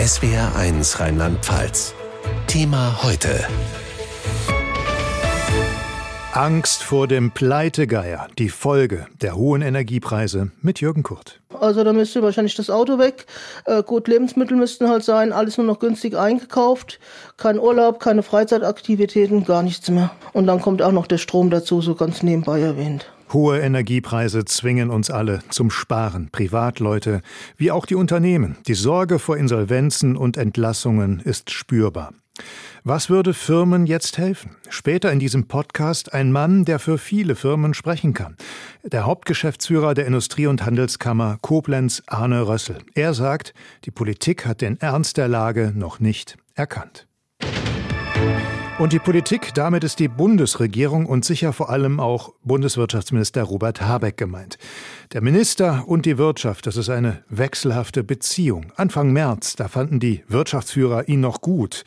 SWR1 Rheinland-Pfalz. Thema heute. Angst vor dem Pleitegeier, die Folge der hohen Energiepreise mit Jürgen Kurt. Also da müsste wahrscheinlich das Auto weg. Äh, gut, Lebensmittel müssten halt sein, alles nur noch günstig eingekauft. Kein Urlaub, keine Freizeitaktivitäten, gar nichts mehr. Und dann kommt auch noch der Strom dazu, so ganz nebenbei erwähnt. Hohe Energiepreise zwingen uns alle zum Sparen, Privatleute wie auch die Unternehmen. Die Sorge vor Insolvenzen und Entlassungen ist spürbar. Was würde Firmen jetzt helfen? Später in diesem Podcast ein Mann, der für viele Firmen sprechen kann. Der Hauptgeschäftsführer der Industrie- und Handelskammer Koblenz, Arne Rössel. Er sagt, die Politik hat den Ernst der Lage noch nicht erkannt. Und die Politik, damit ist die Bundesregierung und sicher vor allem auch Bundeswirtschaftsminister Robert Habeck gemeint. Der Minister und die Wirtschaft, das ist eine wechselhafte Beziehung. Anfang März, da fanden die Wirtschaftsführer ihn noch gut.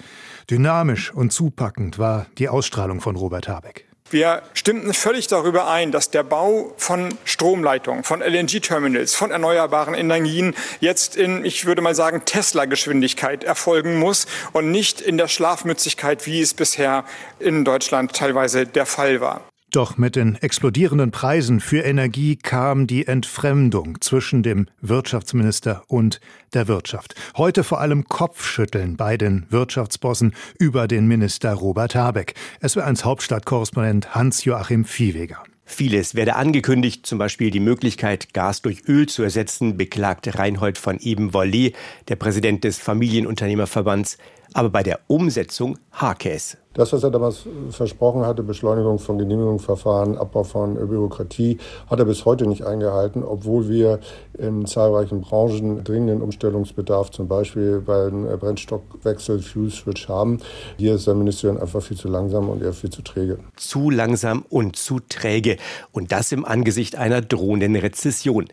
Dynamisch und zupackend war die Ausstrahlung von Robert Habeck. Wir stimmten völlig darüber ein, dass der Bau von Stromleitungen, von LNG-Terminals, von erneuerbaren Energien jetzt in, ich würde mal sagen, Tesla-Geschwindigkeit erfolgen muss und nicht in der Schlafmützigkeit, wie es bisher in Deutschland teilweise der Fall war. Doch mit den explodierenden Preisen für Energie kam die Entfremdung zwischen dem Wirtschaftsminister und der Wirtschaft. Heute vor allem Kopfschütteln bei den Wirtschaftsbossen über den Minister Robert Habeck. Es war eins Hauptstadtkorrespondent Hans-Joachim Viehweger. Vieles werde angekündigt, zum Beispiel die Möglichkeit, Gas durch Öl zu ersetzen, beklagte Reinhold von Ebenvollet, der Präsident des Familienunternehmerverbands. Aber bei der Umsetzung es. Das, was er damals versprochen hatte, Beschleunigung von Genehmigungsverfahren, Abbau von Bürokratie, hat er bis heute nicht eingehalten, obwohl wir in zahlreichen Branchen dringenden Umstellungsbedarf, zum Beispiel beim Brennstockwechsel Fuel Switch haben. Hier ist der Ministerium einfach viel zu langsam und eher viel zu träge. Zu langsam und zu träge. Und das im Angesicht einer drohenden Rezession.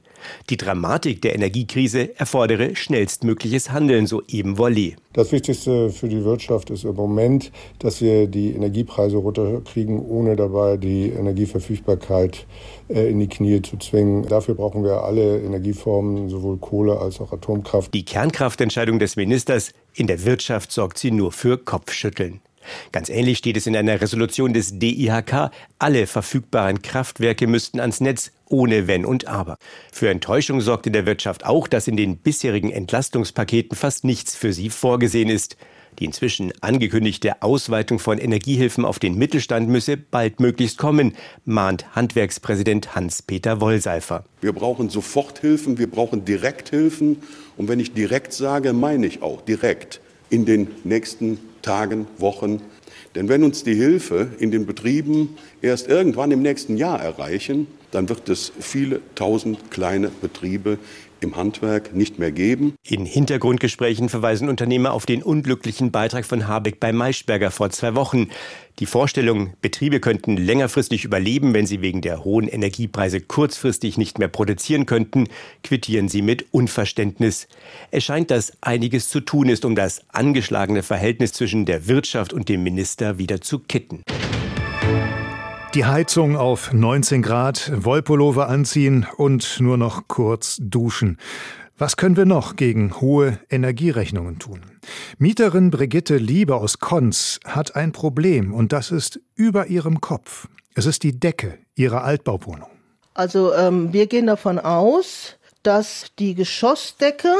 Die Dramatik der Energiekrise erfordere schnellstmögliches Handeln, so eben Vollet. Das Wichtigste für die Wirtschaft ist im Moment, dass wir die Energiepreise runterkriegen, ohne dabei die Energieverfügbarkeit äh, in die Knie zu zwingen. Dafür brauchen wir alle Energieformen, sowohl Kohle als auch Atomkraft. Die Kernkraftentscheidung des Ministers, in der Wirtschaft sorgt sie nur für Kopfschütteln. Ganz ähnlich steht es in einer Resolution des DIHK. Alle verfügbaren Kraftwerke müssten ans Netz, ohne Wenn und Aber. Für Enttäuschung sorgt in der Wirtschaft auch, dass in den bisherigen Entlastungspaketen fast nichts für sie vorgesehen ist. Die inzwischen angekündigte Ausweitung von Energiehilfen auf den Mittelstand müsse baldmöglichst kommen, mahnt Handwerkspräsident Hans-Peter Wollseifer. Wir brauchen Soforthilfen, wir brauchen Direkthilfen. Und wenn ich direkt sage, meine ich auch direkt in den nächsten Tagen, Wochen. Denn wenn uns die Hilfe in den Betrieben erst irgendwann im nächsten Jahr erreichen, dann wird es viele tausend kleine Betriebe im Handwerk nicht mehr geben. In Hintergrundgesprächen verweisen Unternehmer auf den unglücklichen Beitrag von Habeck bei Maischberger vor zwei Wochen. Die Vorstellung, Betriebe könnten längerfristig überleben, wenn sie wegen der hohen Energiepreise kurzfristig nicht mehr produzieren könnten, quittieren sie mit Unverständnis. Es scheint, dass einiges zu tun ist, um das angeschlagene Verhältnis zwischen der Wirtschaft und dem Minister wieder zu kitten. Die Heizung auf 19 Grad, Wollpullover anziehen und nur noch kurz duschen. Was können wir noch gegen hohe Energierechnungen tun? Mieterin Brigitte Liebe aus Konz hat ein Problem und das ist über ihrem Kopf. Es ist die Decke ihrer Altbauwohnung. Also ähm, wir gehen davon aus, dass die Geschossdecke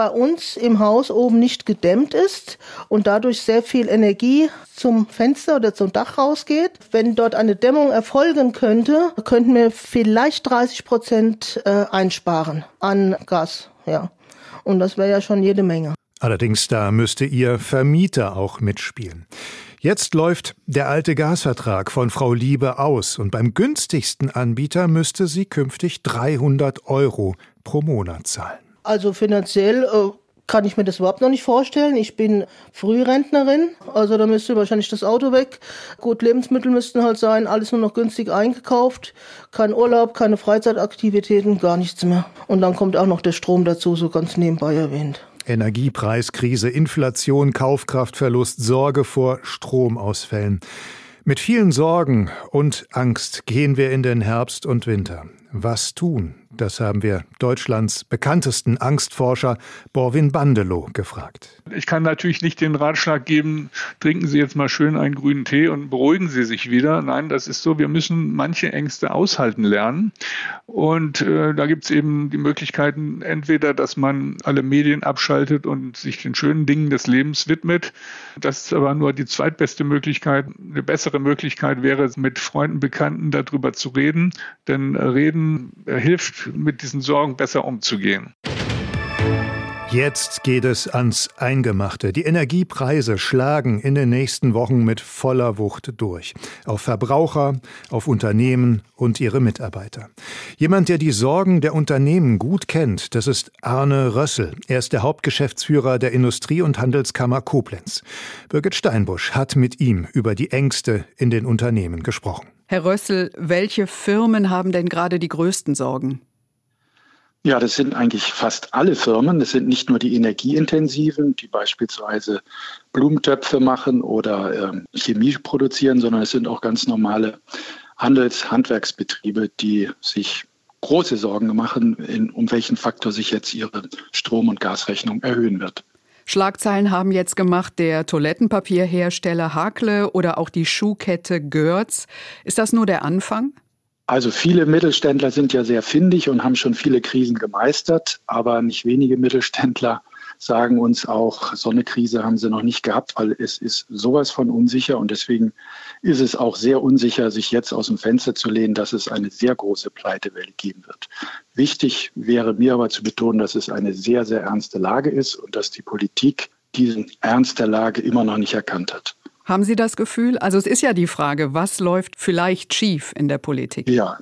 bei uns im Haus oben nicht gedämmt ist und dadurch sehr viel Energie zum Fenster oder zum Dach rausgeht. Wenn dort eine Dämmung erfolgen könnte, könnten wir vielleicht 30 Prozent äh, einsparen an Gas. Ja. Und das wäre ja schon jede Menge. Allerdings, da müsste Ihr Vermieter auch mitspielen. Jetzt läuft der alte Gasvertrag von Frau Liebe aus und beim günstigsten Anbieter müsste sie künftig 300 Euro pro Monat zahlen. Also finanziell äh, kann ich mir das überhaupt noch nicht vorstellen. Ich bin Frührentnerin, also da müsste wahrscheinlich das Auto weg. Gut, Lebensmittel müssten halt sein, alles nur noch günstig eingekauft. Kein Urlaub, keine Freizeitaktivitäten, gar nichts mehr. Und dann kommt auch noch der Strom dazu, so ganz nebenbei erwähnt. Energiepreiskrise, Inflation, Kaufkraftverlust, Sorge vor Stromausfällen. Mit vielen Sorgen und Angst gehen wir in den Herbst und Winter. Was tun? Das haben wir Deutschlands bekanntesten Angstforscher Borwin Bandelow gefragt. Ich kann natürlich nicht den Ratschlag geben, trinken Sie jetzt mal schön einen grünen Tee und beruhigen Sie sich wieder. Nein, das ist so, wir müssen manche Ängste aushalten lernen. Und äh, da gibt es eben die Möglichkeiten, entweder, dass man alle Medien abschaltet und sich den schönen Dingen des Lebens widmet. Das ist aber nur die zweitbeste Möglichkeit. Eine bessere Möglichkeit wäre, mit Freunden, Bekannten darüber zu reden. Denn äh, Reden äh, hilft, mit diesen Sorgen besser umzugehen. Jetzt geht es ans Eingemachte. Die Energiepreise schlagen in den nächsten Wochen mit voller Wucht durch. Auf Verbraucher, auf Unternehmen und ihre Mitarbeiter. Jemand, der die Sorgen der Unternehmen gut kennt, das ist Arne Rössel. Er ist der Hauptgeschäftsführer der Industrie- und Handelskammer Koblenz. Birgit Steinbusch hat mit ihm über die Ängste in den Unternehmen gesprochen. Herr Rössel, welche Firmen haben denn gerade die größten Sorgen? Ja, das sind eigentlich fast alle Firmen. Das sind nicht nur die energieintensiven, die beispielsweise Blumentöpfe machen oder äh, Chemie produzieren, sondern es sind auch ganz normale Handels-, Handwerksbetriebe, die sich große Sorgen machen, in, um welchen Faktor sich jetzt ihre Strom- und Gasrechnung erhöhen wird. Schlagzeilen haben jetzt gemacht der Toilettenpapierhersteller Hakle oder auch die Schuhkette Görz. Ist das nur der Anfang? Also viele Mittelständler sind ja sehr findig und haben schon viele Krisen gemeistert, aber nicht wenige Mittelständler sagen uns auch, so eine Krise haben sie noch nicht gehabt, weil es ist sowas von unsicher und deswegen ist es auch sehr unsicher, sich jetzt aus dem Fenster zu lehnen, dass es eine sehr große Pleitewelle geben wird. Wichtig wäre mir aber zu betonen, dass es eine sehr, sehr ernste Lage ist und dass die Politik diesen Ernst der Lage immer noch nicht erkannt hat. Haben Sie das Gefühl? Also es ist ja die Frage, was läuft vielleicht schief in der Politik? Ja,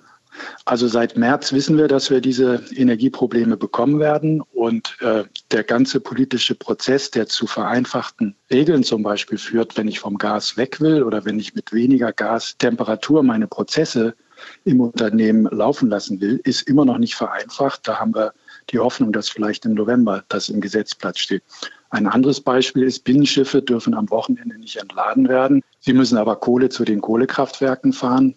also seit März wissen wir, dass wir diese Energieprobleme bekommen werden. Und äh, der ganze politische Prozess, der zu vereinfachten Regeln zum Beispiel führt, wenn ich vom Gas weg will oder wenn ich mit weniger Gastemperatur meine Prozesse im Unternehmen laufen lassen will, ist immer noch nicht vereinfacht. Da haben wir die Hoffnung, dass vielleicht im November das im Gesetzblatt steht. Ein anderes Beispiel ist, Binnenschiffe dürfen am Wochenende nicht entladen werden. Sie müssen aber Kohle zu den Kohlekraftwerken fahren.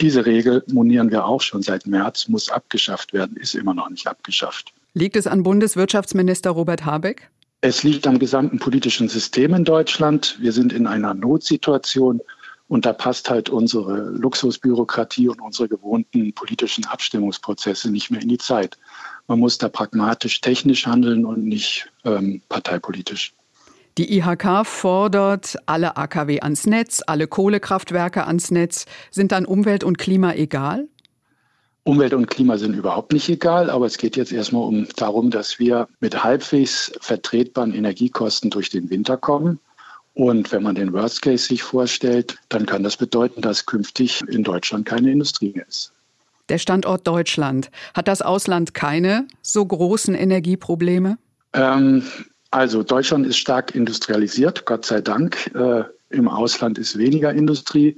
Diese Regel monieren wir auch schon seit März, muss abgeschafft werden, ist immer noch nicht abgeschafft. Liegt es an Bundeswirtschaftsminister Robert Habeck? Es liegt am gesamten politischen System in Deutschland. Wir sind in einer Notsituation und da passt halt unsere Luxusbürokratie und unsere gewohnten politischen Abstimmungsprozesse nicht mehr in die Zeit. Man muss da pragmatisch technisch handeln und nicht ähm, parteipolitisch. Die IHK fordert alle AKW ans Netz, alle Kohlekraftwerke ans Netz. Sind dann Umwelt und Klima egal? Umwelt und Klima sind überhaupt nicht egal, aber es geht jetzt erstmal um darum, dass wir mit halbwegs vertretbaren Energiekosten durch den Winter kommen. Und wenn man den Worst Case sich vorstellt, dann kann das bedeuten, dass künftig in Deutschland keine Industrie mehr ist der Standort Deutschland. Hat das Ausland keine so großen Energieprobleme? Ähm, also Deutschland ist stark industrialisiert, Gott sei Dank. Äh, Im Ausland ist weniger Industrie.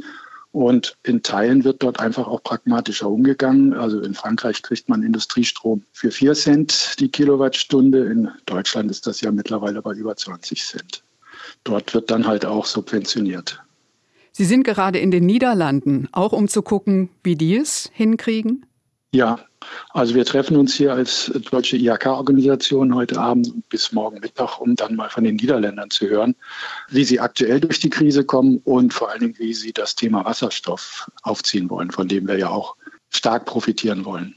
Und in Teilen wird dort einfach auch pragmatischer umgegangen. Also in Frankreich kriegt man Industriestrom für 4 Cent die Kilowattstunde. In Deutschland ist das ja mittlerweile bei über 20 Cent. Dort wird dann halt auch subventioniert. Sie sind gerade in den Niederlanden, auch um zu gucken, wie die es hinkriegen? Ja, also wir treffen uns hier als deutsche IHK-Organisation heute Abend bis morgen Mittag, um dann mal von den Niederländern zu hören, wie sie aktuell durch die Krise kommen und vor allen Dingen, wie sie das Thema Wasserstoff aufziehen wollen, von dem wir ja auch stark profitieren wollen.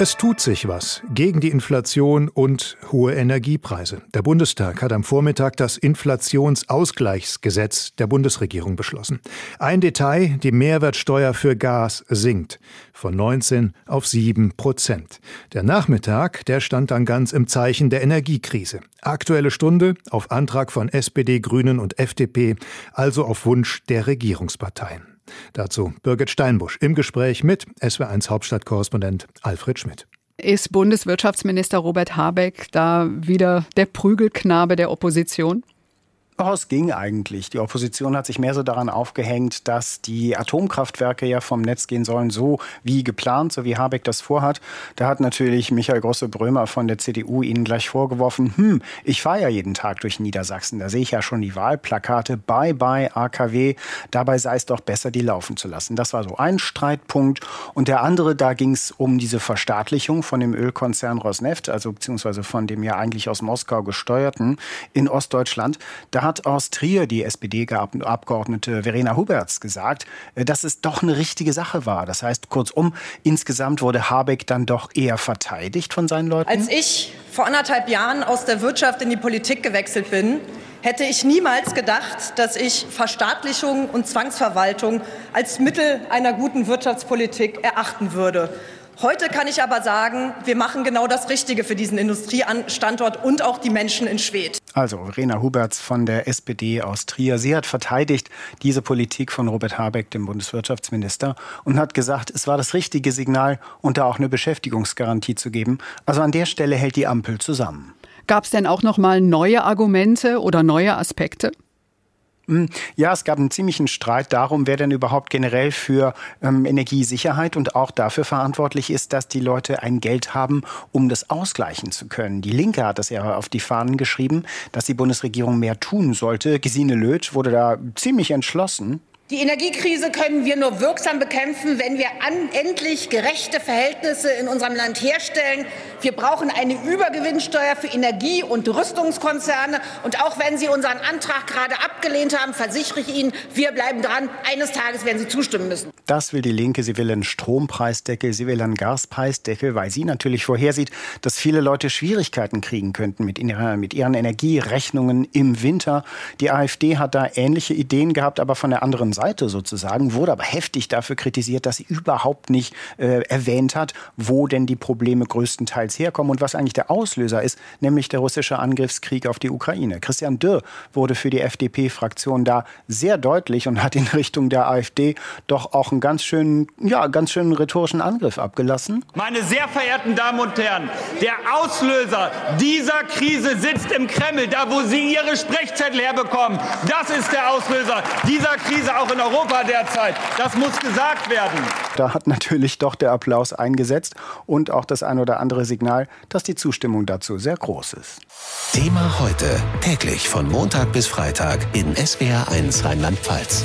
Es tut sich was gegen die Inflation und hohe Energiepreise. Der Bundestag hat am Vormittag das Inflationsausgleichsgesetz der Bundesregierung beschlossen. Ein Detail, die Mehrwertsteuer für Gas sinkt von 19 auf 7 Prozent. Der Nachmittag, der stand dann ganz im Zeichen der Energiekrise. Aktuelle Stunde auf Antrag von SPD, Grünen und FDP, also auf Wunsch der Regierungsparteien. Dazu Birgit Steinbusch im Gespräch mit SW1 Hauptstadtkorrespondent Alfred Schmidt. Ist Bundeswirtschaftsminister Robert Habeck da wieder der Prügelknabe der Opposition? Oh, es ging eigentlich. Die Opposition hat sich mehr so daran aufgehängt, dass die Atomkraftwerke ja vom Netz gehen sollen, so wie geplant, so wie Habeck das vorhat. Da hat natürlich Michael Grosse-Brömer von der CDU ihnen gleich vorgeworfen, hm, ich fahre ja jeden Tag durch Niedersachsen, da sehe ich ja schon die Wahlplakate, bye bye AKW, dabei sei es doch besser, die laufen zu lassen. Das war so ein Streitpunkt. Und der andere, da ging es um diese Verstaatlichung von dem Ölkonzern Rosneft, also beziehungsweise von dem ja eigentlich aus Moskau gesteuerten in Ostdeutschland. Da hat aus Trier die SPD-Abgeordnete Verena Huberts gesagt, äh, dass es doch eine richtige Sache war. Das heißt, kurzum, insgesamt wurde Habeck dann doch eher verteidigt von seinen Leuten. Als ich vor anderthalb Jahren aus der Wirtschaft in die Politik gewechselt bin, hätte ich niemals gedacht, dass ich Verstaatlichung und Zwangsverwaltung als Mittel einer guten Wirtschaftspolitik erachten würde. Heute kann ich aber sagen, wir machen genau das Richtige für diesen Industriestandort und auch die Menschen in Schwedt. Also Rena Huberts von der SPD aus Trier. Sie hat verteidigt diese Politik von Robert Habeck, dem Bundeswirtschaftsminister, und hat gesagt, es war das richtige Signal und da auch eine Beschäftigungsgarantie zu geben. Also an der Stelle hält die Ampel zusammen. Gab es denn auch noch mal neue Argumente oder neue Aspekte? Hm, ja, es gab einen ziemlichen Streit darum, wer denn überhaupt generell für ähm, Energiesicherheit und auch dafür verantwortlich ist, dass die Leute ein Geld haben, um das ausgleichen zu können. Die Linke hat das ja auf die Fahnen geschrieben, dass die Bundesregierung mehr tun sollte. Gesine Löth wurde da ziemlich entschlossen. Die Energiekrise können wir nur wirksam bekämpfen, wenn wir endlich gerechte Verhältnisse in unserem Land herstellen. Wir brauchen eine Übergewinnsteuer für Energie- und Rüstungskonzerne. Und auch wenn Sie unseren Antrag gerade abgelehnt haben, versichere ich Ihnen, wir bleiben dran. Eines Tages werden Sie zustimmen müssen. Das will die Linke. Sie will einen Strompreisdeckel, sie will einen Gaspreisdeckel, weil sie natürlich vorhersieht, dass viele Leute Schwierigkeiten kriegen könnten mit, mit ihren Energierechnungen im Winter. Die AfD hat da ähnliche Ideen gehabt, aber von der anderen Seite. Seite sozusagen, wurde aber heftig dafür kritisiert, dass sie überhaupt nicht äh, erwähnt hat, wo denn die Probleme größtenteils herkommen und was eigentlich der Auslöser ist, nämlich der russische Angriffskrieg auf die Ukraine. Christian Dürr wurde für die FDP-Fraktion da sehr deutlich und hat in Richtung der AfD doch auch einen ganz schönen, ja, ganz schönen rhetorischen Angriff abgelassen. Meine sehr verehrten Damen und Herren, der Auslöser dieser Krise sitzt im Kreml, da wo Sie Ihre Sprechzettel herbekommen. Das ist der Auslöser dieser Krise. Auch auch in Europa derzeit. Das muss gesagt werden. Da hat natürlich doch der Applaus eingesetzt und auch das ein oder andere Signal, dass die Zustimmung dazu sehr groß ist. Thema heute täglich von Montag bis Freitag in SWR1 Rheinland-Pfalz.